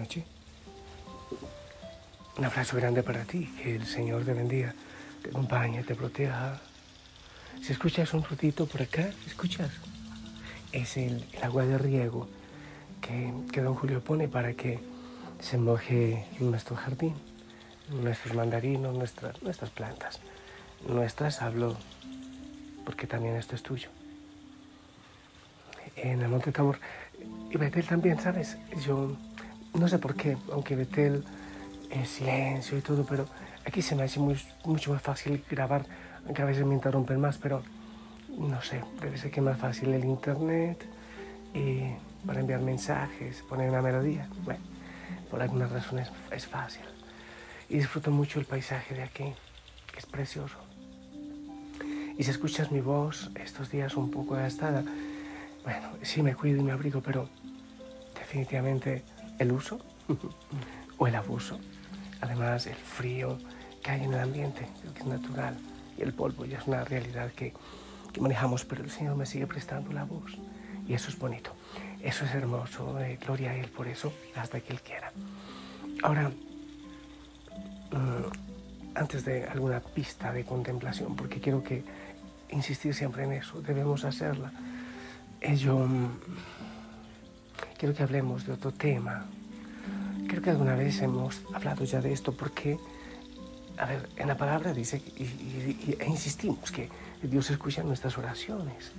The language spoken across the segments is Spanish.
Noches. Un abrazo grande para ti. Que el Señor te bendiga, te acompañe, te proteja. Si escuchas un rutito por acá, ¿escuchas? Es el, el agua de riego que, que don Julio pone para que se moje nuestro jardín, nuestros mandarinos, nuestras, nuestras plantas. Nuestras hablo porque también esto es tuyo. En el Monte Tabor, y Betel también, ¿sabes? Yo no sé por qué, aunque Betel es silencio y todo, pero aquí se me hace mucho más fácil grabar, aunque a veces me interrumpen más, pero no sé, debe ser que es más fácil el internet y para enviar mensajes, poner una melodía. Bueno, por algunas razones es fácil. Y disfruto mucho el paisaje de aquí, que es precioso. Y si escuchas mi voz estos días un poco gastada, bueno, sí me cuido y me abrigo, pero definitivamente el uso o el abuso. Además, el frío que hay en el ambiente, que es natural. Y el polvo ya es una realidad que, que manejamos, pero el Señor me sigue prestando la voz. Y eso es bonito. Eso es hermoso. eh, gloria a Él por eso, hasta que Él quiera. Ahora, mm, antes de alguna pista de contemplación, porque quiero que insistir siempre en eso, debemos hacerla. Eh, yo mm, quiero que hablemos de otro tema. Creo que alguna vez hemos hablado ya de esto porque, a ver, en la palabra dice, e insistimos, que Dios escucha nuestras oraciones.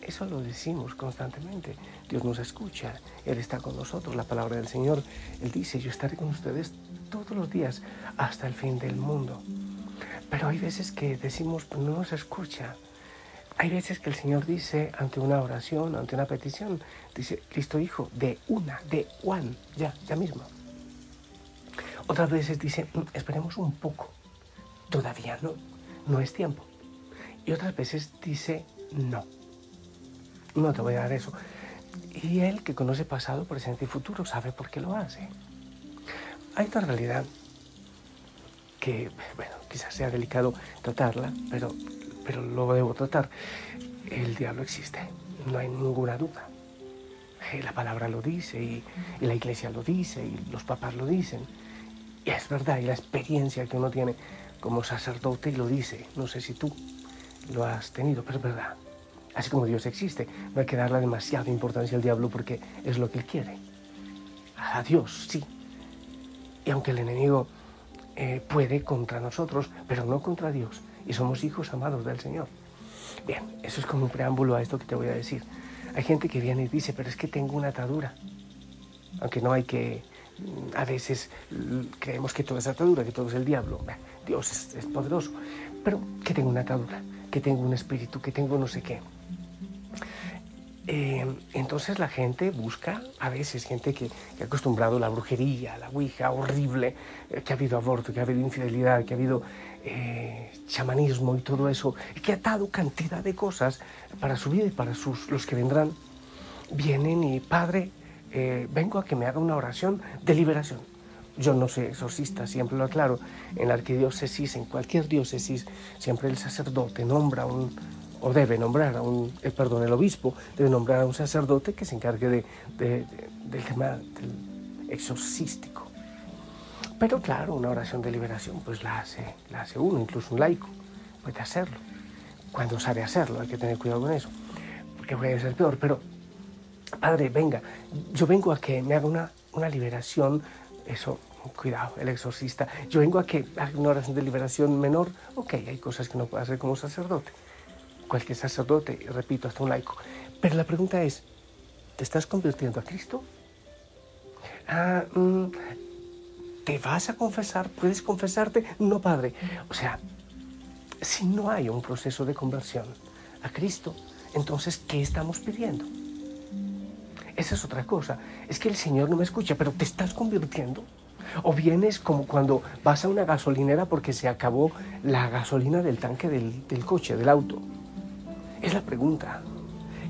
Eso lo decimos constantemente. Dios nos escucha, Él está con nosotros. La palabra del Señor, Él dice, yo estaré con ustedes todos los días hasta el fin del mundo. Pero hay veces que decimos, pues no nos escucha. Hay veces que el Señor dice ante una oración, ante una petición, dice, Cristo Hijo, de una, de one, ya, ya mismo. Otras veces dice, "Mm, esperemos un poco, todavía no, no es tiempo. Y otras veces dice, no, no te voy a dar eso. Y Él que conoce pasado, presente y futuro, sabe por qué lo hace. Hay otra realidad que, bueno, quizás sea delicado tratarla, pero, pero lo debo tratar. El diablo existe, no hay ninguna duda. Eh, La palabra lo dice y, y la iglesia lo dice y los papás lo dicen. Y es verdad, y la experiencia que uno tiene como sacerdote lo dice. No sé si tú lo has tenido, pero es verdad. Así como Dios existe, no hay que darle demasiada importancia al diablo porque es lo que él quiere. A Dios, sí. Y aunque el enemigo eh, puede contra nosotros, pero no contra Dios, y somos hijos amados del Señor. Bien, eso es como un preámbulo a esto que te voy a decir. Hay gente que viene y dice, pero es que tengo una atadura. Aunque no hay que, mm, a veces mm, creemos que todo es atadura, que todo es el diablo. Dios es, es poderoso. Pero que tengo una atadura, que tengo un espíritu, que tengo no sé qué. Eh, entonces la gente busca, a veces gente que, ha acostumbrado a la brujería, a la ouija horrible, eh, que ha habido aborto, que ha habido infidelidad, que ha habido eh, chamanismo y todo eso, y que ha atado cantidad de cosas para su vida y para sus, los que vendrán, vienen y, Padre, vengo a que me haga una oración de liberación. Yo no soy exorcista, siempre lo aclaro. En la arquidiócesis, en cualquier diócesis, siempre el sacerdote nombra un, o debe nombrar a un, eh, perdón, el obispo debe nombrar a un sacerdote que se encargue de, de- de- del tema del exorcístico. Pero claro, una oración de liberación pues la hace, la hace uno, incluso un laico puede hacerlo. Cuando sabe hacerlo, hay que tener cuidado con eso, porque puede ser peor. Pero, padre, venga, yo vengo a que me haga una, una liberación, eso, cuidado, el exorcista. Yo vengo a que haga una oración de liberación menor. Ok, hay cosas que no puedo hacer como sacerdote. Cualquier sacerdote, repito, hasta un laico. Pero la pregunta es, ¿Te estás convirtiendo a Cristo? Ah, mm, ¿Te vas a confesar? ¿Puedes confesarte? No, Padre. O sea, si no hay un proceso de conversión a Cristo, entonces, ¿qué estamos pidiendo? Esa es otra cosa. Es que el Señor no me escucha, pero te estás convirtiendo. O vienes como cuando vas a una gasolinera porque se acabó la gasolina del tanque del, del coche, del auto. Es la pregunta.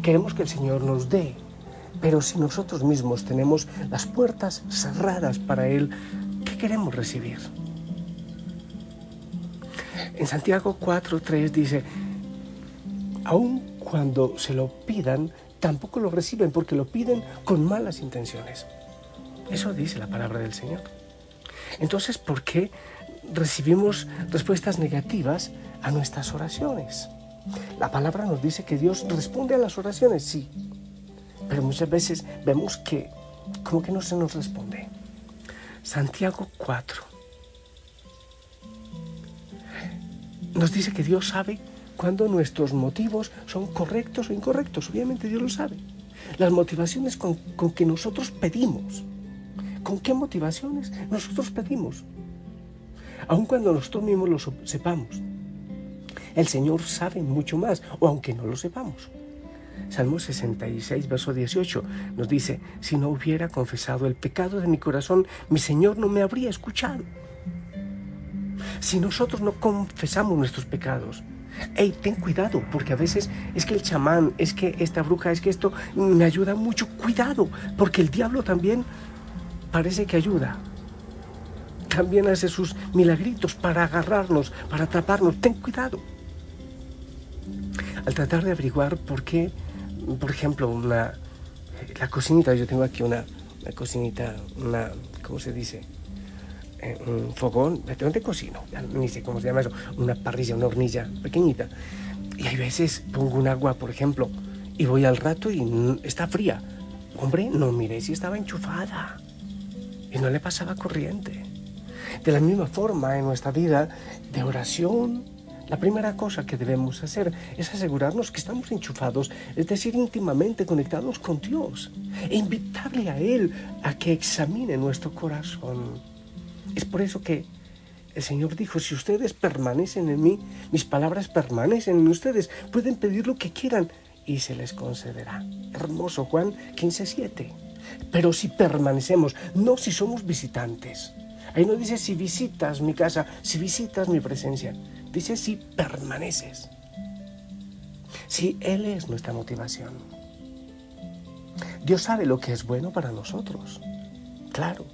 Queremos que el Señor nos dé, pero si nosotros mismos tenemos las puertas cerradas para Él, ¿qué queremos recibir? En Santiago 4.3 dice, aun cuando se lo pidan, tampoco lo reciben porque lo piden con malas intenciones. Eso dice la palabra del Señor. Entonces, ¿por qué recibimos respuestas negativas a nuestras oraciones? La palabra nos dice que Dios responde a las oraciones, sí, pero muchas veces vemos que como que no se nos responde. Santiago 4 nos dice que Dios sabe cuando nuestros motivos son correctos o incorrectos. Obviamente Dios lo sabe. Las motivaciones con, con que nosotros pedimos. ¿Con qué motivaciones nosotros pedimos? Aun cuando nosotros mismos lo sepamos. El Señor sabe mucho más, o aunque no lo sepamos. Salmo 66, verso 18 nos dice, si no hubiera confesado el pecado de mi corazón, mi Señor no me habría escuchado. Si nosotros no confesamos nuestros pecados, hey, ten cuidado, porque a veces es que el chamán, es que esta bruja, es que esto me ayuda mucho. Cuidado, porque el diablo también parece que ayuda. También hace sus milagritos para agarrarnos, para atraparnos. Ten cuidado. Al tratar de averiguar por qué, por ejemplo, una, la cocinita, yo tengo aquí una, una cocinita, una, ¿cómo se dice? Eh, un fogón, ¿dónde cocino? Ni sé cómo se llama eso, una parrilla, una hornilla pequeñita. Y hay veces pongo un agua, por ejemplo, y voy al rato y está fría. Hombre, no miré si estaba enchufada y no le pasaba corriente. De la misma forma, en nuestra vida de oración, la primera cosa que debemos hacer es asegurarnos que estamos enchufados, es decir, íntimamente conectados con Dios, e invitarle a Él a que examine nuestro corazón. Es por eso que el Señor dijo, si ustedes permanecen en mí, mis palabras permanecen en ustedes, pueden pedir lo que quieran y se les concederá. Hermoso Juan 15:7. Pero si permanecemos, no si somos visitantes. Ahí no dice si visitas mi casa, si visitas mi presencia. Dice si permaneces. Si Él es nuestra motivación. Dios sabe lo que es bueno para nosotros. Claro.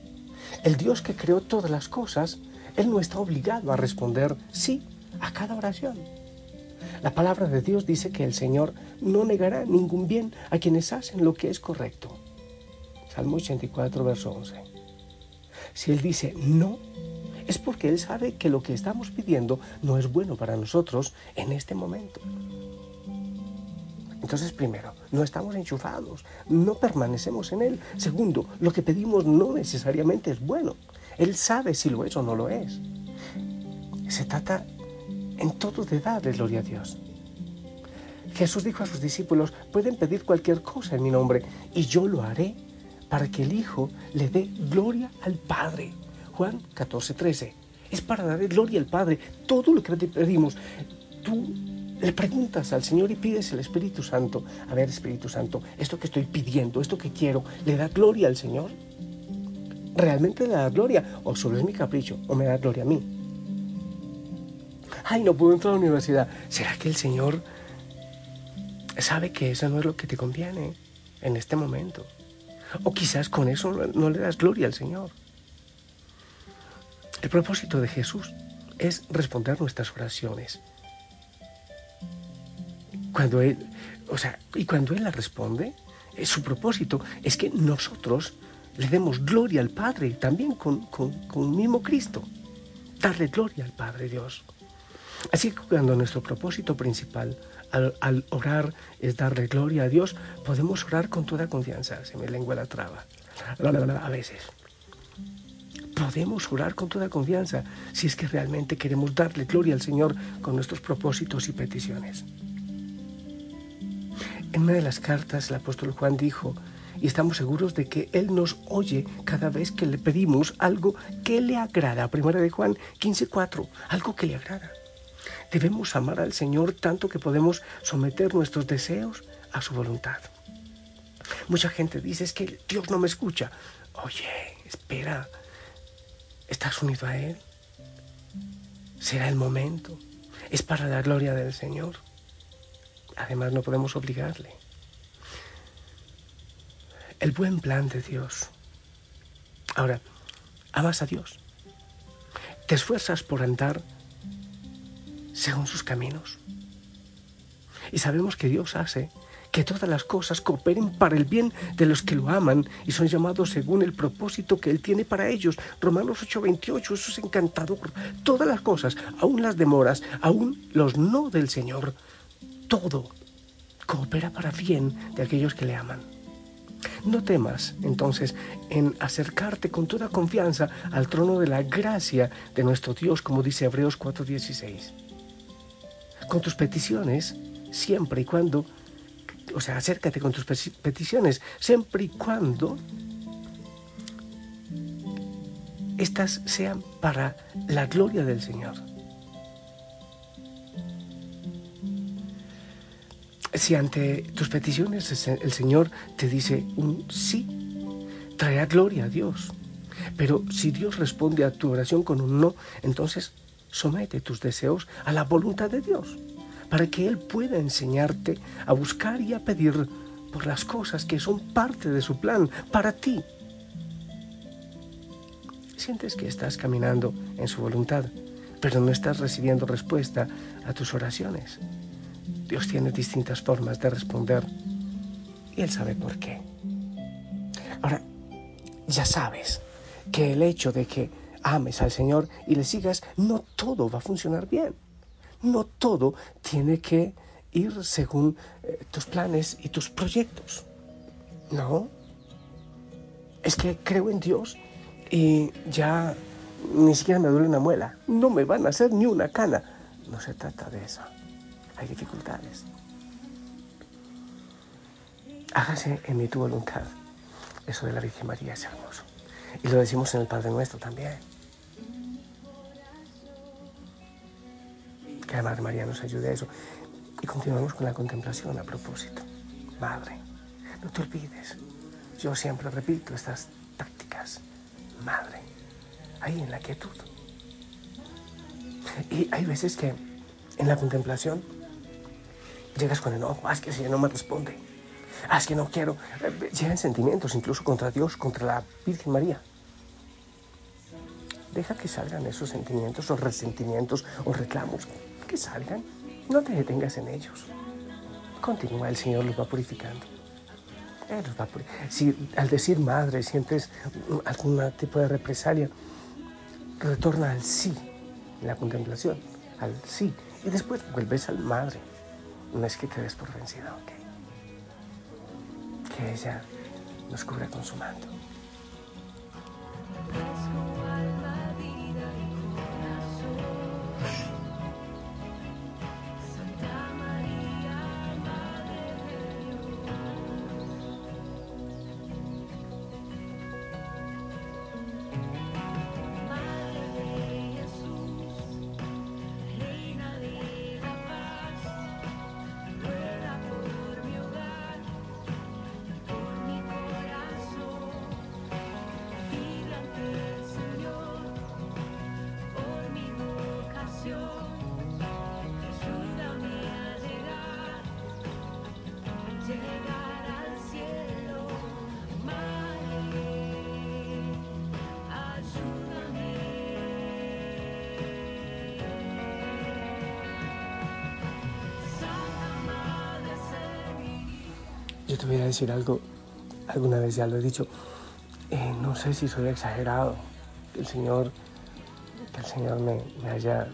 El Dios que creó todas las cosas, Él no está obligado a responder sí a cada oración. La palabra de Dios dice que el Señor no negará ningún bien a quienes hacen lo que es correcto. Salmo 84, verso 11. Si Él dice no, es porque Él sabe que lo que estamos pidiendo no es bueno para nosotros en este momento. Entonces, primero, no estamos enchufados, no permanecemos en Él. Segundo, lo que pedimos no necesariamente es bueno. Él sabe si lo es o no lo es. Se trata en todo de darle gloria a Dios. Jesús dijo a sus discípulos, pueden pedir cualquier cosa en mi nombre y yo lo haré para que el Hijo le dé gloria al Padre. Juan 14, 13. Es para darle gloria al Padre. Todo lo que te pedimos, tú le preguntas al Señor y pides el Espíritu Santo. A ver, Espíritu Santo, esto que estoy pidiendo, esto que quiero, ¿le da gloria al Señor? ¿Realmente le da gloria? ¿O solo es mi capricho? ¿O me da gloria a mí? Ay, no puedo entrar a la universidad. ¿Será que el Señor sabe que eso no es lo que te conviene en este momento? O quizás con eso no le das gloria al Señor. El propósito de Jesús es responder nuestras oraciones cuando Él, o sea, y cuando Él la responde, eh, su propósito es que nosotros le demos gloria al Padre, también con, con, con el mismo Cristo. Darle gloria al Padre Dios. Así que cuando nuestro propósito principal al, al, orar es darle gloria a Dios, podemos orar con toda confianza. Se me lengua la traba. A veces. Podemos orar con toda confianza si es que realmente queremos darle gloria al Señor con nuestros propósitos y peticiones. En una de las cartas el apóstol Juan dijo y estamos seguros de que Él nos oye cada vez que le pedimos algo que le agrada. Primera de Juan 15:4, algo que le agrada. Debemos amar al Señor tanto que podemos someter nuestros deseos a su voluntad. Mucha gente dice es que Dios no me escucha. Oye, espera, ¿estás unido a Él? Será el momento. Es para la gloria del Señor. Además, no podemos obligarle. El buen plan de Dios. Ahora, amas a Dios. Te esfuerzas por andar según sus caminos. Y sabemos que Dios hace que todas las cosas cooperen para el bien de los que lo aman y son llamados según el propósito que Él tiene para ellos. Romanos 8:28, eso es encantador. Todas las cosas, aún las demoras, aún los no del Señor, todo coopera para bien de aquellos que le aman. No temas, entonces, en acercarte con toda confianza al trono de la gracia de nuestro Dios, como dice Hebreos 4:16. Con tus peticiones, siempre y cuando o sea, acércate con tus peticiones, siempre y cuando estas sean para la gloria del Señor. Si ante tus peticiones el Señor te dice un sí, traerá gloria a Dios. Pero si Dios responde a tu oración con un no, entonces somete tus deseos a la voluntad de Dios para que Él pueda enseñarte a buscar y a pedir por las cosas que son parte de su plan para ti. Sientes que estás caminando en su voluntad, pero no estás recibiendo respuesta a tus oraciones. Dios tiene distintas formas de responder y Él sabe por qué. Ahora, ya sabes que el hecho de que ames al Señor y le sigas, no todo va a funcionar bien no todo tiene que ir según eh, tus planes y tus proyectos. No. Es que creo en Dios y ya ni siquiera me duele una muela. No me van a hacer ni una cana. No se trata de eso. Hay dificultades. Hágase en mí tu voluntad. Eso de la Virgen María es hermoso. Y lo decimos en el Padre Nuestro también. Que la Madre María nos ayude a eso. Y continuamos con la contemplación a propósito. Madre, no te olvides. Yo siempre repito estas tácticas. Madre, ahí en la quietud. Y hay veces que en la contemplación llegas con enojo. Ah, es que Señor no me responde. Ah, es que no quiero. Llegan sentimientos incluso contra Dios, contra la Virgen María. Deja que salgan esos sentimientos o resentimientos o reclamos que salgan, no te detengas en ellos. Continúa, el Señor los va purificando. Si al decir madre sientes algún tipo de represalia, retorna al sí en la contemplación, al sí, y después vuelves al madre. No es que te des por vencida, ¿ok? Que ella nos cubra con su manto. Te voy a decir algo, alguna vez ya lo he dicho, eh, no sé si soy exagerado, que el Señor, que el Señor me, haya,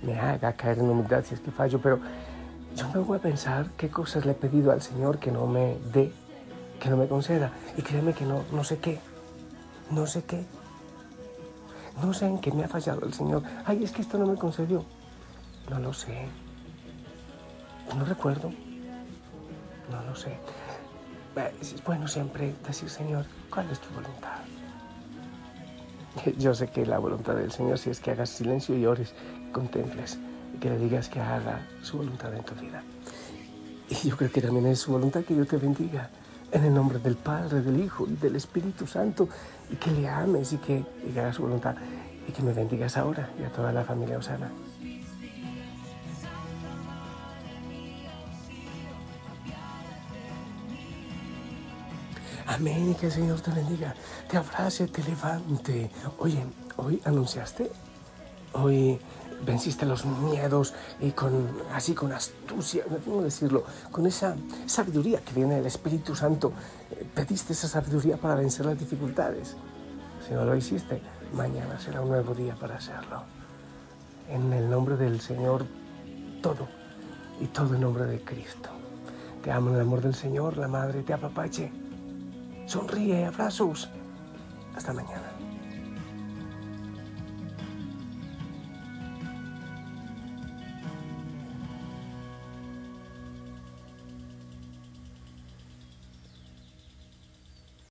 me haga caer en humildad si es que fallo, pero yo me voy a pensar qué cosas le he pedido al Señor que no me dé, que no me conceda, y créeme que no, no sé qué, no sé qué, no sé en qué me ha fallado el Señor, ay, es que esto no me concedió, no lo sé, no recuerdo, no lo sé. Es bueno siempre decir, Señor, ¿cuál es tu voluntad? Yo sé que la voluntad del Señor si es que hagas silencio y ores, contemples, y que le digas que haga su voluntad en tu vida. Y yo creo que también es su voluntad que Dios te bendiga en el nombre del Padre, del Hijo y del Espíritu Santo, y que le ames y que, y que haga su voluntad, y que me bendigas ahora y a toda la familia Osana. Amén que el Señor te bendiga, te abrace, te levante. Oye, hoy anunciaste, hoy venciste los miedos y con así con astucia, no decirlo, con esa sabiduría que viene del Espíritu Santo, eh, pediste esa sabiduría para vencer las dificultades. Si no lo hiciste, mañana será un nuevo día para hacerlo. En el nombre del Señor, todo y todo en nombre de Cristo. Te amo en el amor del Señor, la Madre te apapache. Sonríe, abrazos. Hasta mañana.